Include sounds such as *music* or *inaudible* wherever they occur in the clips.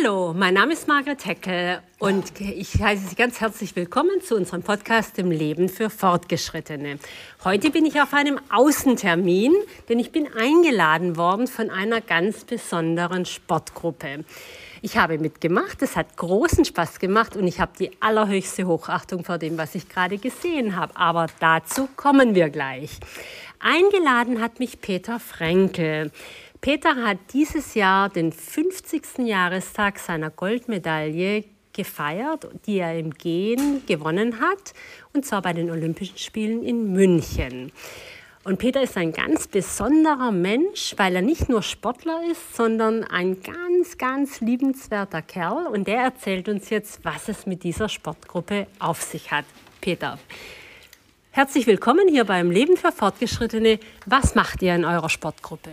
Hallo, mein Name ist Margret Heckel und ich heiße Sie ganz herzlich willkommen zu unserem Podcast Im Leben für Fortgeschrittene. Heute bin ich auf einem Außentermin, denn ich bin eingeladen worden von einer ganz besonderen Sportgruppe. Ich habe mitgemacht, es hat großen Spaß gemacht und ich habe die allerhöchste Hochachtung vor dem, was ich gerade gesehen habe. Aber dazu kommen wir gleich. Eingeladen hat mich Peter Frenkel. Peter hat dieses Jahr den 50. Jahrestag seiner Goldmedaille gefeiert, die er im Gehen gewonnen hat, und zwar bei den Olympischen Spielen in München. Und Peter ist ein ganz besonderer Mensch, weil er nicht nur Sportler ist, sondern ein ganz, ganz liebenswerter Kerl. Und der erzählt uns jetzt, was es mit dieser Sportgruppe auf sich hat. Peter, herzlich willkommen hier beim Leben für Fortgeschrittene. Was macht ihr in eurer Sportgruppe?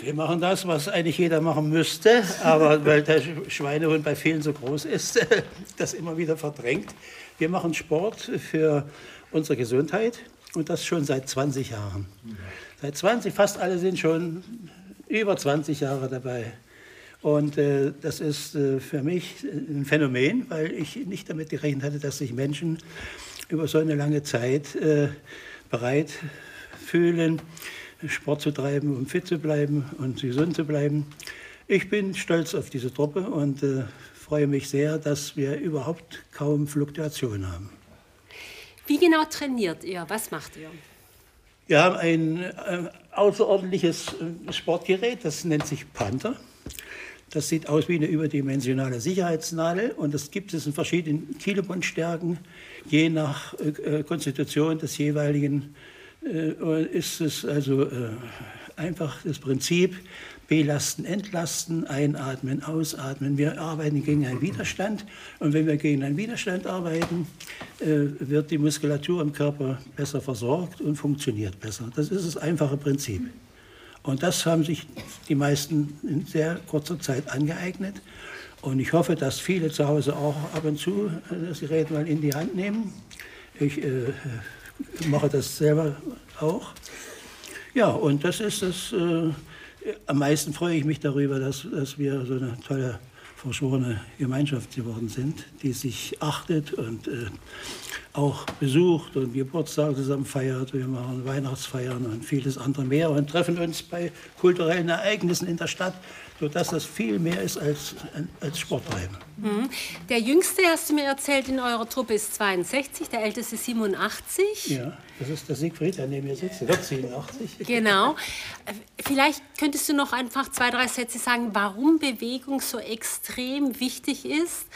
Wir machen das, was eigentlich jeder machen müsste, aber *laughs* weil der Schweinehund bei vielen so groß ist, *laughs* das immer wieder verdrängt. Wir machen Sport für unsere Gesundheit und das schon seit 20 Jahren. Seit 20, fast alle sind schon über 20 Jahre dabei. Und äh, das ist äh, für mich ein Phänomen, weil ich nicht damit gerechnet hatte, dass sich Menschen über so eine lange Zeit äh, bereit fühlen, Sport zu treiben, um fit zu bleiben und gesund zu bleiben. Ich bin stolz auf diese Truppe und äh, freue mich sehr, dass wir überhaupt kaum Fluktuation haben. Wie genau trainiert ihr? Was macht ihr? Wir haben ein äh, außerordentliches äh, Sportgerät, das nennt sich Panther. Das sieht aus wie eine überdimensionale Sicherheitsnadel und das gibt es in verschiedenen Kilobandstärken, je nach äh, Konstitution des jeweiligen ist es also äh, einfach das Prinzip, belasten, entlasten, einatmen, ausatmen. Wir arbeiten gegen einen Widerstand und wenn wir gegen einen Widerstand arbeiten, äh, wird die Muskulatur im Körper besser versorgt und funktioniert besser. Das ist das einfache Prinzip. Und das haben sich die meisten in sehr kurzer Zeit angeeignet. Und ich hoffe, dass viele zu Hause auch ab und zu das Gerät mal in die Hand nehmen. Ich äh, mache das selber auch. Ja, und das ist das, äh, am meisten freue ich mich darüber, dass, dass wir so eine tolle verschworene Gemeinschaft geworden sind, die sich achtet und äh, auch besucht und Geburtstage zusammen feiert. Wir machen Weihnachtsfeiern und vieles andere mehr und treffen uns bei kulturellen Ereignissen in der Stadt sodass das viel mehr ist als, als Sporttreiben. Mhm. Der Jüngste, hast du mir erzählt, in eurer Truppe ist 62, der Älteste 87. Ja, das ist der Siegfried, der neben mir sitzt, der wird 87. *laughs* Genau. Vielleicht könntest du noch einfach zwei, drei Sätze sagen, warum Bewegung so extrem wichtig ist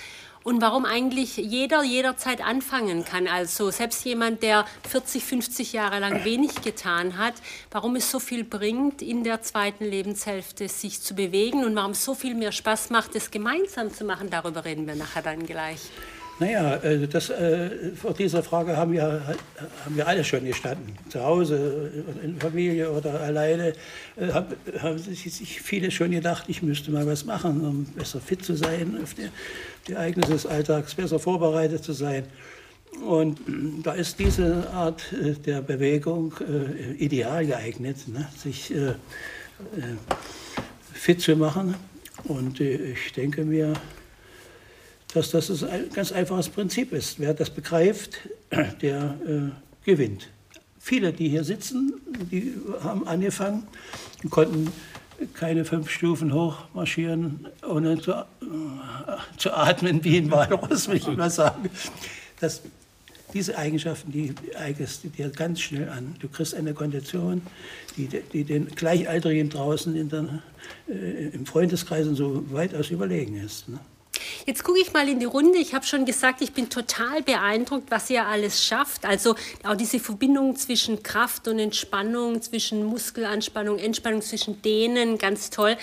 und warum eigentlich jeder jederzeit anfangen kann. Also selbst jemand, der 40, 50 Jahre lang wenig getan hat, warum es so viel bringt, in der zweiten Lebenshälfte sich zu bewegen und warum es so viel mehr Spaß macht, es gemeinsam zu machen, darüber reden wir nachher dann gleich. Naja, äh, das, äh, vor dieser Frage haben wir, haben wir alle schon gestanden. Zu Hause, in Familie oder alleine äh, haben, haben sich viele schon gedacht, ich müsste mal was machen, um besser fit zu sein, auf die, die Ereignisse des Alltags besser vorbereitet zu sein. Und da ist diese Art der Bewegung ideal geeignet, ne? sich fit zu machen. Und ich denke mir, dass das ein ganz einfaches Prinzip ist. Wer das begreift, *clears throat* der äh, gewinnt. Viele, die hier sitzen, die haben angefangen und konnten keine fünf Stufen hoch marschieren, ohne zu, äh, zu atmen wie ein Walrus, will ich mal sagen. Das, diese Eigenschaften, die eignest du dir ganz schnell an. Du kriegst eine Kondition, die, die den Gleichaltrigen draußen der, äh, im Freundeskreis und so weitaus überlegen ist. Ne? Jetzt gucke ich mal in die Runde. Ich habe schon gesagt, ich bin total beeindruckt, was ihr alles schafft. Also auch diese Verbindung zwischen Kraft und Entspannung, zwischen Muskelanspannung, Entspannung, zwischen Dehnen, ganz toll.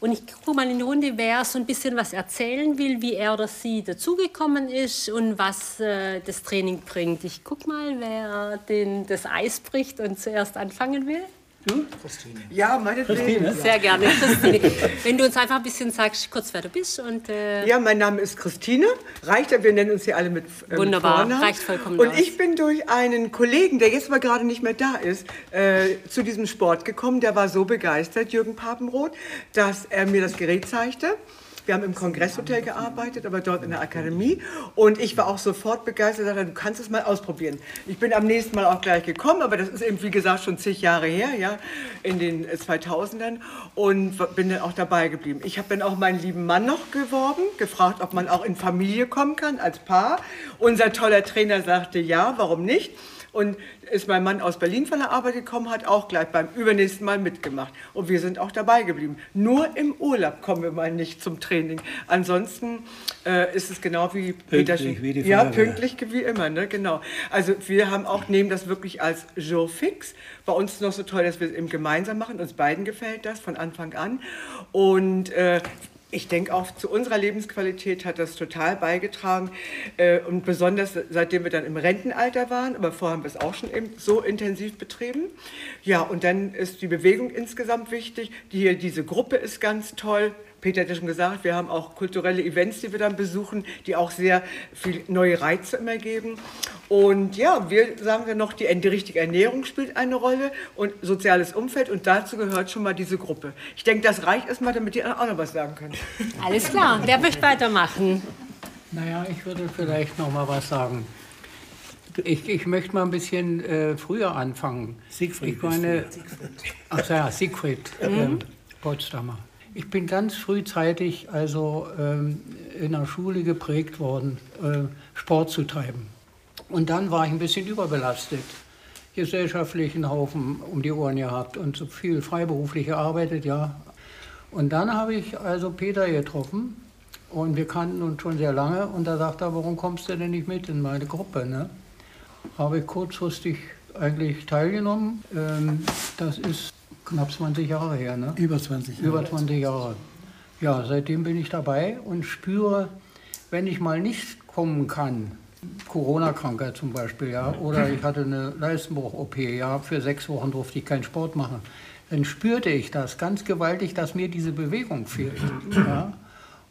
Und ich gucke mal in die Runde, wer so ein bisschen was erzählen will, wie er oder sie dazugekommen ist und was äh, das Training bringt. Ich gucke mal, wer den, das Eis bricht und zuerst anfangen will. Du? Christine. Ja, meinetwegen. Sehr gerne, Christine. Wenn du uns einfach ein bisschen sagst, kurz wer du bist und... Äh ja, mein Name ist Christine. Reicht, wir nennen uns hier alle mit äh, Wunderbar, Vornamen. reicht vollkommen Und aus. ich bin durch einen Kollegen, der jetzt mal gerade nicht mehr da ist, äh, zu diesem Sport gekommen. Der war so begeistert, Jürgen Papenroth, dass er mir das Gerät zeigte. Wir haben im Kongresshotel gearbeitet, aber dort in der Akademie. Und ich war auch sofort begeistert, dachte, du kannst es mal ausprobieren. Ich bin am nächsten Mal auch gleich gekommen, aber das ist eben, wie gesagt, schon zig Jahre her, ja, in den 2000ern und bin dann auch dabei geblieben. Ich habe dann auch meinen lieben Mann noch geworben, gefragt, ob man auch in Familie kommen kann, als Paar. Unser toller Trainer sagte, ja, warum nicht? Und ist mein Mann aus Berlin von der Arbeit gekommen, hat auch gleich beim übernächsten Mal mitgemacht. Und wir sind auch dabei geblieben. Nur im Urlaub kommen wir mal nicht zum Training. Ansonsten äh, ist es genau wie Peter wie die Ja, pünktlich wie immer, ne? genau. Also wir haben auch, nehmen das wirklich als Jour fix. Bei uns ist es noch so toll, dass wir es eben gemeinsam machen. Uns beiden gefällt das von Anfang an. Und äh, ich denke auch zu unserer Lebensqualität hat das total beigetragen äh, und besonders seitdem wir dann im Rentenalter waren, aber vorher haben wir es auch schon so intensiv betrieben. Ja, und dann ist die Bewegung insgesamt wichtig. Die diese Gruppe ist ganz toll. Peter hat ja schon gesagt, wir haben auch kulturelle Events, die wir dann besuchen, die auch sehr viel neue Reize immer geben. Und ja, wir sagen dann noch, die, die richtige Ernährung spielt eine Rolle und soziales Umfeld und dazu gehört schon mal diese Gruppe. Ich denke, das reicht erstmal, damit die auch noch was sagen können. *laughs* Alles klar, wer möchte weitermachen? Naja, ich würde vielleicht noch mal was sagen. Ich, ich möchte mal ein bisschen äh, früher anfangen. Siegfried. Ich meine, ach ja, Siegfried mhm. äh, Potsdamer. Ich bin ganz frühzeitig also ähm, in der Schule geprägt worden, äh, Sport zu treiben. Und dann war ich ein bisschen überbelastet. Gesellschaftlichen Haufen um die Ohren gehabt und so viel freiberuflich gearbeitet, ja. Und dann habe ich also Peter getroffen und wir kannten uns schon sehr lange und da sagte er, warum kommst du denn nicht mit in meine Gruppe? Ne? Habe ich kurzfristig eigentlich teilgenommen. Ähm, das ist knapp 20 Jahre her, ne? Über 20 Jahre. Über 20 Jahre. Ja, seitdem bin ich dabei und spüre, wenn ich mal nicht kommen kann, Corona-Krankheit zum Beispiel, ja, oder ich hatte eine Leistenbruch-OP, ja, für sechs Wochen durfte ich keinen Sport machen, dann spürte ich das ganz gewaltig, dass mir diese Bewegung fehlt. Ja.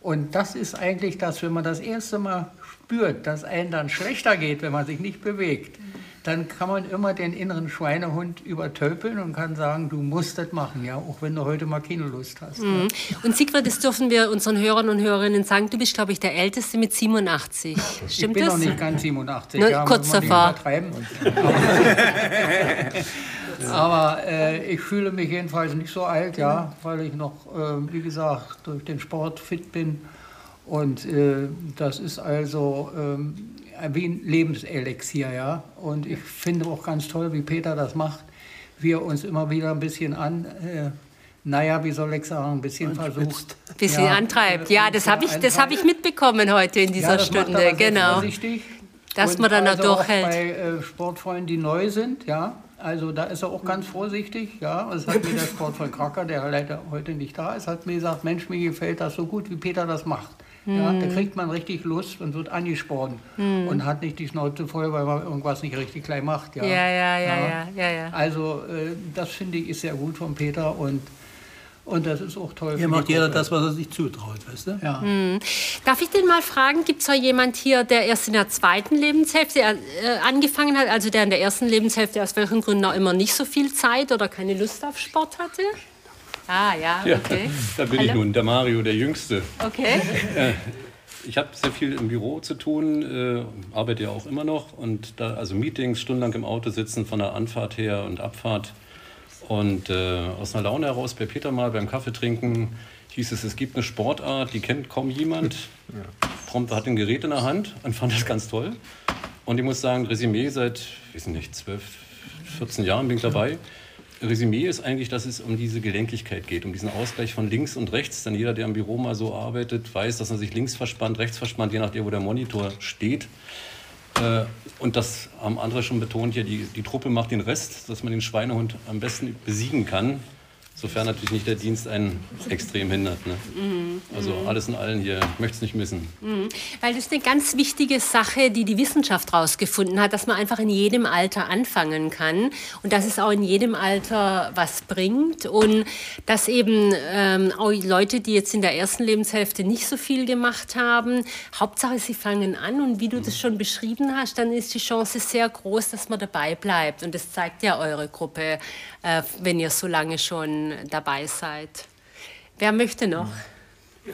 Und das ist eigentlich das, wenn man das erste Mal spürt, dass einem dann schlechter geht, wenn man sich nicht bewegt dann kann man immer den inneren Schweinehund übertölpeln und kann sagen, du musst das machen, ja, auch wenn du heute mal keine Lust hast. Mhm. Ja. Und Sigrid, das dürfen wir unseren Hörern und Hörerinnen sagen, du bist, glaube ich, der Älteste mit 87. Stimmt ich bin das? noch nicht ganz 87. Nur ja, kurz davor. *laughs* Aber äh, ich fühle mich jedenfalls nicht so alt, ja, weil ich noch, äh, wie gesagt, durch den Sport fit bin. Und äh, das ist also ähm, wie ein Lebenselixier, ja. Und ich finde auch ganz toll, wie Peter das macht, wie er uns immer wieder ein bisschen an, äh, naja, wie soll ich sagen, ein bisschen versucht. Ein bisschen ja, antreibt. Ja, das habe ich, hab ich mitbekommen heute in dieser ja, Stunde, genau. Dass man dann also durchhält. bei äh, Sportfreunden, die neu sind, ja, also da ist er auch ganz vorsichtig, ja. Es hat mir der Sportfreund Kracker, der leider heute nicht da ist, hat mir gesagt, Mensch, mir gefällt das so gut, wie Peter das macht. Ja, da hm. kriegt man richtig Lust und wird angespornt hm. und hat nicht die Schnauze voll, weil man irgendwas nicht richtig klein macht. Ja, ja, ja, ja. ja, ja, ja. Also äh, das finde ich ist sehr gut von Peter und und das ist auch toll. Hier macht jeder das, was er sich zutraut, weißt du? Ja. Hm. Darf ich denn mal fragen, gibt es da jemand hier, der erst in der zweiten Lebenshälfte äh, angefangen hat, also der in der ersten Lebenshälfte aus welchen Gründen auch immer nicht so viel Zeit oder keine Lust auf Sport hatte? Ah, ja, okay. Ja, da bin Hallo? ich nun, der Mario, der Jüngste. Okay. Äh, ich habe sehr viel im Büro zu tun, äh, arbeite ja auch immer noch. Und da, also Meetings, stundenlang im Auto sitzen, von der Anfahrt her und Abfahrt. Und äh, aus einer Laune heraus bei Peter mal beim Kaffee trinken hieß es, es gibt eine Sportart, die kennt kaum jemand. *laughs* Ja. Prompt hat ein Gerät in der Hand und fand das ganz toll. Und ich muss sagen, Resümee seit, weiß nicht, 12, 14 Jahren bin ich dabei. Resümee ist eigentlich, dass es um diese Gelenkigkeit geht, um diesen Ausgleich von links und rechts. Denn jeder, der im Büro mal so arbeitet, weiß, dass er sich links verspannt, rechts verspannt, je nachdem, wo der Monitor steht. Äh, und das haben andere schon betont hier, die, die Truppe macht den Rest, dass man den Schweinehund am besten besiegen kann. Sofern natürlich nicht der Dienst einen extrem hindert. Ne? Mhm. Also alles in allem hier, ich möchte es nicht missen. Mhm. Weil das ist eine ganz wichtige Sache, die die Wissenschaft herausgefunden hat, dass man einfach in jedem Alter anfangen kann und dass es auch in jedem Alter was bringt und dass eben ähm, auch Leute, die jetzt in der ersten Lebenshälfte nicht so viel gemacht haben, Hauptsache sie fangen an und wie du mhm. das schon beschrieben hast, dann ist die Chance sehr groß, dass man dabei bleibt und das zeigt ja eure Gruppe, äh, wenn ihr so lange schon dabei seid. Wer möchte noch? Ja,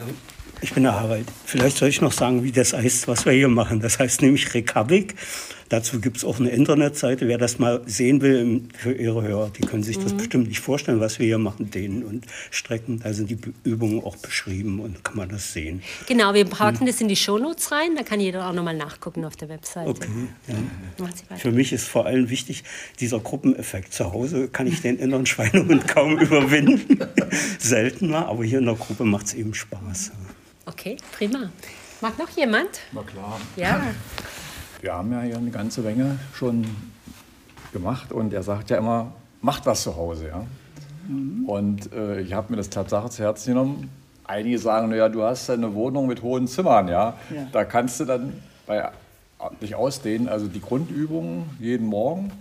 Ich bin der Harald. Vielleicht soll ich noch sagen, wie das heißt, was wir hier machen. Das heißt nämlich Rekabik. Dazu gibt es auch eine Internetseite. Wer das mal sehen will für Ihre Hörer, die können sich das mhm. bestimmt nicht vorstellen, was wir hier machen, dehnen und strecken. Da sind die Übungen auch beschrieben und kann man das sehen. Genau, wir packen hm. das in die Shownotes rein. Da kann jeder auch nochmal nachgucken auf der Webseite. Okay. Ja. Für mich ist vor allem wichtig dieser Gruppeneffekt. Zu Hause kann ich den inneren Schweinehund kaum *laughs* überwinden. *laughs* Selten mal, aber hier in der Gruppe macht es eben Spaß. Okay, prima. Mag noch jemand? Na klar. Ja. Wir haben ja hier eine ganze Menge schon gemacht und er sagt ja immer, macht was zu Hause. Ja? Mhm. Und äh, ich habe mir das Tatsache zu Herzen genommen. Einige sagen, naja, du hast eine Wohnung mit hohen Zimmern, ja. ja. Da kannst du dann bei, nicht ausdehnen, also die Grundübungen jeden Morgen.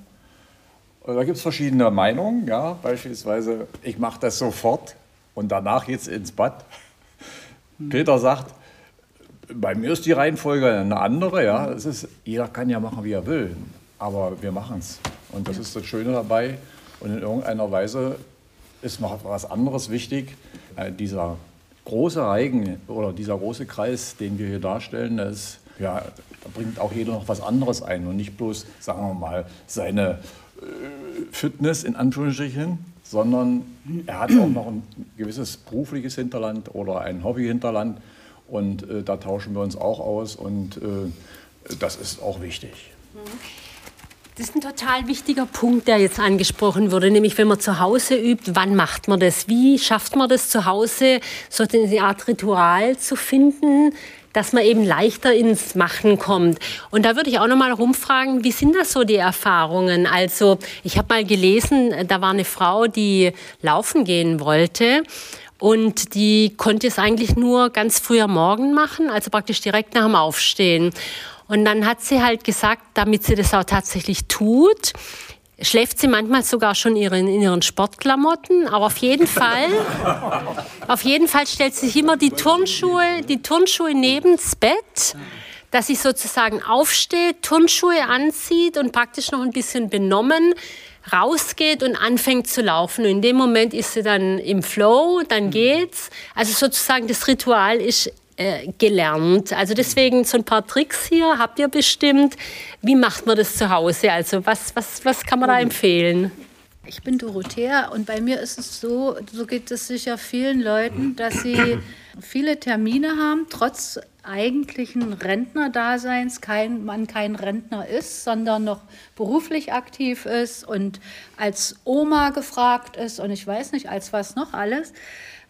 Da gibt es verschiedene Meinungen, ja. Beispielsweise, ich mache das sofort und danach geht es ins Bad. Peter sagt, bei mir ist die Reihenfolge eine andere. Ja. Es ist, jeder kann ja machen, wie er will, aber wir machen es. Und das ist das Schöne dabei. Und in irgendeiner Weise ist noch was anderes wichtig. Äh, dieser große Reigen oder dieser große Kreis, den wir hier darstellen, das, ja, da bringt auch jeder noch was anderes ein und nicht bloß, sagen wir mal, seine äh, Fitness in Anführungsstrichen, sondern er hat auch noch ein gewisses berufliches Hinterland oder ein Hobbyhinterland und äh, da tauschen wir uns auch aus und äh, das ist auch wichtig. Das ist ein total wichtiger Punkt, der jetzt angesprochen wurde, nämlich wenn man zu Hause übt, wann macht man das? Wie schafft man das zu Hause, so eine Art Ritual zu finden, dass man eben leichter ins Machen kommt. Und da würde ich auch noch mal rumfragen, wie sind das so die Erfahrungen? Also ich habe mal gelesen, da war eine Frau, die laufen gehen wollte. Und die konnte es eigentlich nur ganz früh am Morgen machen, also praktisch direkt nach dem Aufstehen. Und dann hat sie halt gesagt, damit sie das auch tatsächlich tut, schläft sie manchmal sogar schon in ihren Sportklamotten, aber auf jeden *laughs* Fall, auf jeden Fall stellt sie sich immer die Turnschuhe, die Turnschuhe neben das Bett, dass sie sozusagen aufsteht, Turnschuhe anzieht und praktisch noch ein bisschen benommen rausgeht und anfängt zu laufen. Und in dem Moment ist sie dann im Flow, dann geht's. Also sozusagen das Ritual ist äh, gelernt. Also deswegen so ein paar Tricks hier habt ihr bestimmt. Wie macht man das zu Hause? Also was, was, was kann man da empfehlen? Ich bin Dorothea und bei mir ist es so, so geht es sicher vielen Leuten, dass sie viele Termine haben, trotz eigentlichen Rentnerdaseins kein, man kein Rentner ist, sondern noch beruflich aktiv ist und als Oma gefragt ist und ich weiß nicht, als was noch alles,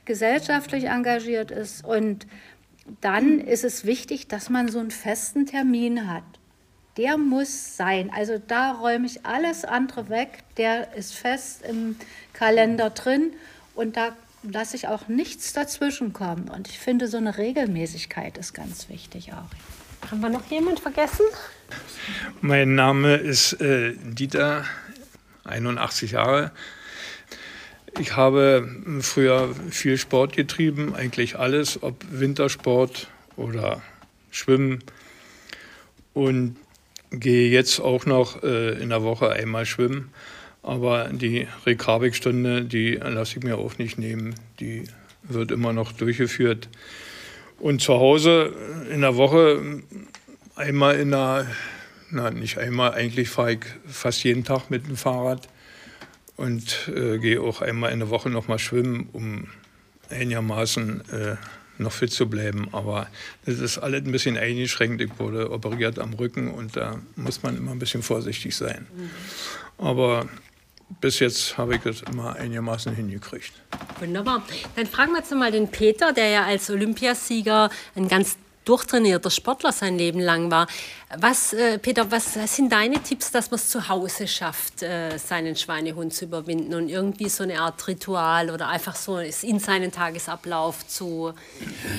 gesellschaftlich engagiert ist und dann ist es wichtig, dass man so einen festen Termin hat. Der muss sein. Also da räume ich alles andere weg. Der ist fest im Kalender drin und da lasse ich auch nichts dazwischen kommen. Und ich finde, so eine Regelmäßigkeit ist ganz wichtig auch. Haben wir noch jemand vergessen? Mein Name ist äh, Dieter, 81 Jahre. Ich habe früher viel Sport getrieben, eigentlich alles, ob Wintersport oder Schwimmen. Und gehe jetzt auch noch äh, in der Woche einmal schwimmen. Aber die Rekabik-Stunde, die lasse ich mir auch nicht nehmen. Die wird immer noch durchgeführt. Und zu Hause in der Woche einmal in der, na nicht einmal, eigentlich fahre ich fast jeden Tag mit dem Fahrrad und äh, gehe auch einmal in der Woche noch mal schwimmen, um einigermaßen äh, noch fit zu bleiben. Aber das ist alles ein bisschen eingeschränkt. Ich wurde operiert am Rücken und da muss man immer ein bisschen vorsichtig sein. Aber bis jetzt habe ich das immer einigermaßen hingekriegt. Wunderbar. Dann fragen wir jetzt mal den Peter, der ja als Olympiasieger ein ganz durchtrainierter Sportler sein Leben lang war. Was, äh, Peter, was sind deine Tipps, dass man es zu Hause schafft, äh, seinen Schweinehund zu überwinden und irgendwie so eine Art Ritual oder einfach so es in seinen Tagesablauf zu,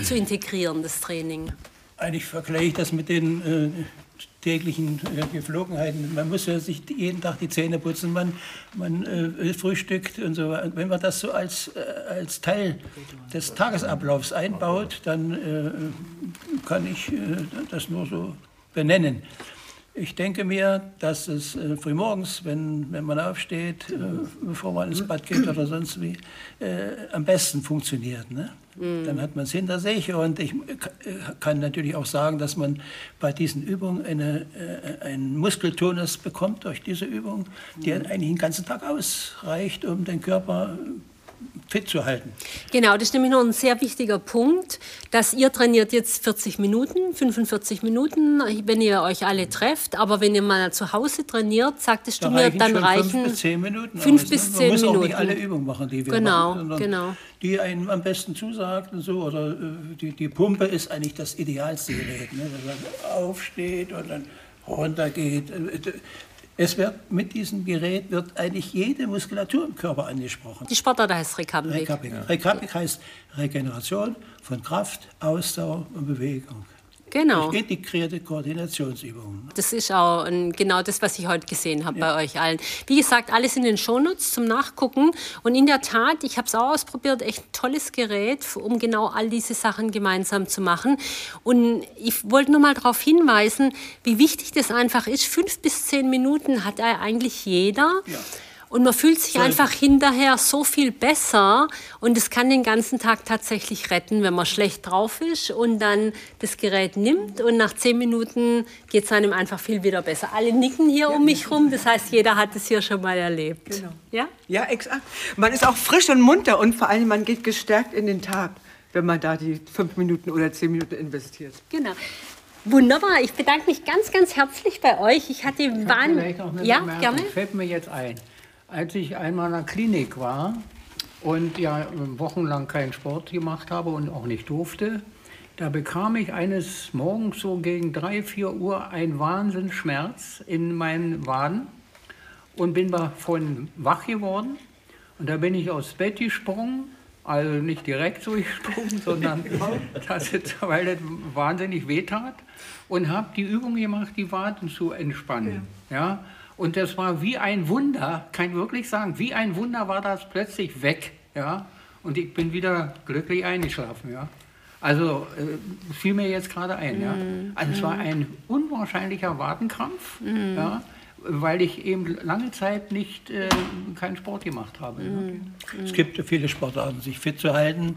zu integrieren, das Training? Eigentlich vergleiche ich das mit den äh, täglichen äh, Geflogenheiten. Man muss ja sich jeden Tag die Zähne putzen, man, man äh, frühstückt und so. Und wenn man das so als, äh, als Teil des Tagesablaufs einbaut, dann äh, kann ich äh, das nur so benennen. Ich denke mir, dass es äh, frühmorgens, wenn, wenn man aufsteht, äh, bevor man ins Bad geht oder sonst wie, äh, am besten funktioniert. Ne? Mhm. Dann hat man es hinter sich und ich äh, kann natürlich auch sagen, dass man bei diesen Übungen eine, äh, einen Muskeltonus bekommt durch diese Übung, der Mhm. eigentlich den ganzen Tag ausreicht, um den Körper fit zu halten. Genau, das ist nämlich noch ein sehr wichtiger Punkt, dass ihr trainiert jetzt 40 Minuten, 45 Minuten, wenn ihr euch alle trefft. Aber wenn ihr mal zu Hause trainiert, sagtest Da du mir, dann reichen fünf bis zehn Minuten. fünf bis zehn Man muss auch Minuten. nicht alle Übungen machen, die wir Genau, machen, sondern genau. die einem am besten zusagt und so. Oder äh, die, die Pumpe ist eigentlich das idealste Gerät, ne? dass man aufsteht und dann runtergeht. Es wird mit diesem Gerät wird eigentlich jede Muskulatur im Körper angesprochen. Die Sportart heißt Recapwick. Recapwic. Recapwic heißt Regeneration von Kraft, Ausdauer und Bewegung. Genau. Durch integrierte Koordinationsübungen. Das ist auch genau das, was ich heute gesehen habe bei euch allen. Wie gesagt, alles in den Shownotes zum Nachgucken. Und in der Tat, ich habe es auch ausprobiert, echt ein tolles Gerät, um genau all diese Sachen gemeinsam zu machen. Und ich wollte nur mal darauf hinweisen, wie wichtig das einfach ist. Fünf bis zehn Minuten hat eigentlich jeder. Und man fühlt sich einfach hinterher so viel besser und es kann den ganzen Tag tatsächlich retten, wenn man schlecht drauf ist und dann das Gerät nimmt und nach zehn Minuten geht es einem einfach viel wieder besser. Alle nicken hier um mich rum, das heißt, jeder hat es hier schon mal erlebt. Genau. Ja? Ja, exakt. Man ist auch frisch und munter und vor allem man geht gestärkt in den Tag, wenn man da die fünf Minuten oder zehn Minuten investiert. Genau. Wunderbar, ich bedanke mich ganz, ganz herzlich bei euch. Ich hatte Vielleicht Wahn... noch eine Ja, Bemerkung. gerne. Fällt mir jetzt ein. Als ich einmal in der Klinik war und ja wochenlang keinen Sport gemacht habe und auch nicht durfte, da bekam ich eines Morgens so gegen 3, 4 Uhr einen Wahnsinnsschmerz in meinen Waden und bin davon wach geworden. Und da bin ich aufs Bett gesprungen, also nicht direkt so *laughs* gesprungen, sondern *laughs* das ist, weil das wahnsinnig wehtat und habe die Übung gemacht, die Waden zu entspannen. Ja. Und das war wie ein Wunder, kann ich wirklich sagen, wie ein Wunder war das plötzlich weg. Ja. Und ich bin wieder glücklich eingeschlafen. Ja. Also äh, fiel mir jetzt gerade ein. Ja. Also es war ein unwahrscheinlicher Wadenkrampf. Ja weil ich eben lange Zeit nicht äh, keinen Sport gemacht habe. ne? Es gibt viele Sportarten, sich fit zu halten.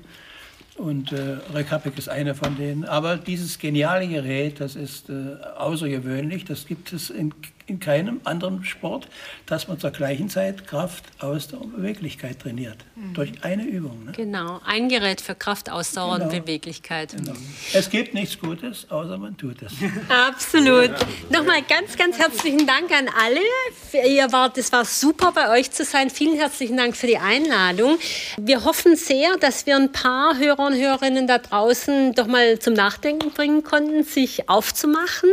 Und äh, Recapec ist eine von denen. Aber dieses geniale Gerät, das ist äh, außergewöhnlich. Das gibt es in, in keinem anderen Sport, dass man zur gleichen Zeit Kraft, Ausdauer und Beweglichkeit trainiert. Durch eine Übung. Ne? Genau, ein Gerät für Kraft, Ausdauer und Genau. Beweglichkeit. Es gibt nichts Gutes, außer man tut es. *laughs* Absolut. Nochmal ganz, ganz herzlichen Dank an alle. Ihr wart, es war super bei euch zu sein. Vielen herzlichen Dank für die Einladung. Wir hoffen sehr, dass wir ein paar Hörer und Hörerinnen da draußen doch mal zum Nachdenken bringen konnten, sich aufzumachen.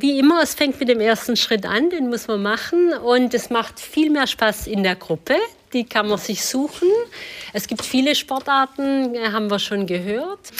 Wie immer, es fängt mit dem ersten Schritt an, den muss man machen. Und es macht viel mehr Spaß in der Gruppe. Die kann man sich suchen. Es gibt viele Sportarten, äh, haben wir schon gehört.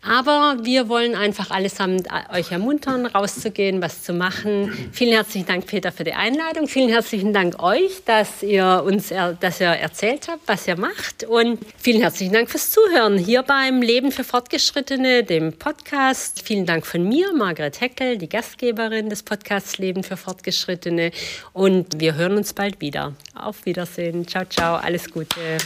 Aber wir wollen einfach allesamt äh, euch ermuntern, rauszugehen, was zu machen. Vielen herzlichen Dank, Peter, für die Einladung. Vielen herzlichen Dank euch, dass ihr uns dass ihr erzählt habt, was ihr macht. Und vielen herzlichen Dank fürs Zuhören hier beim Leben für Fortgeschrittene, dem Podcast. Vielen Dank von mir, Margret Heckel, die Gastgeberin des Podcasts Leben für Fortgeschrittene. Und wir hören uns bald wieder. Auf Wiedersehen. Ciao, Ciao, alles Gute.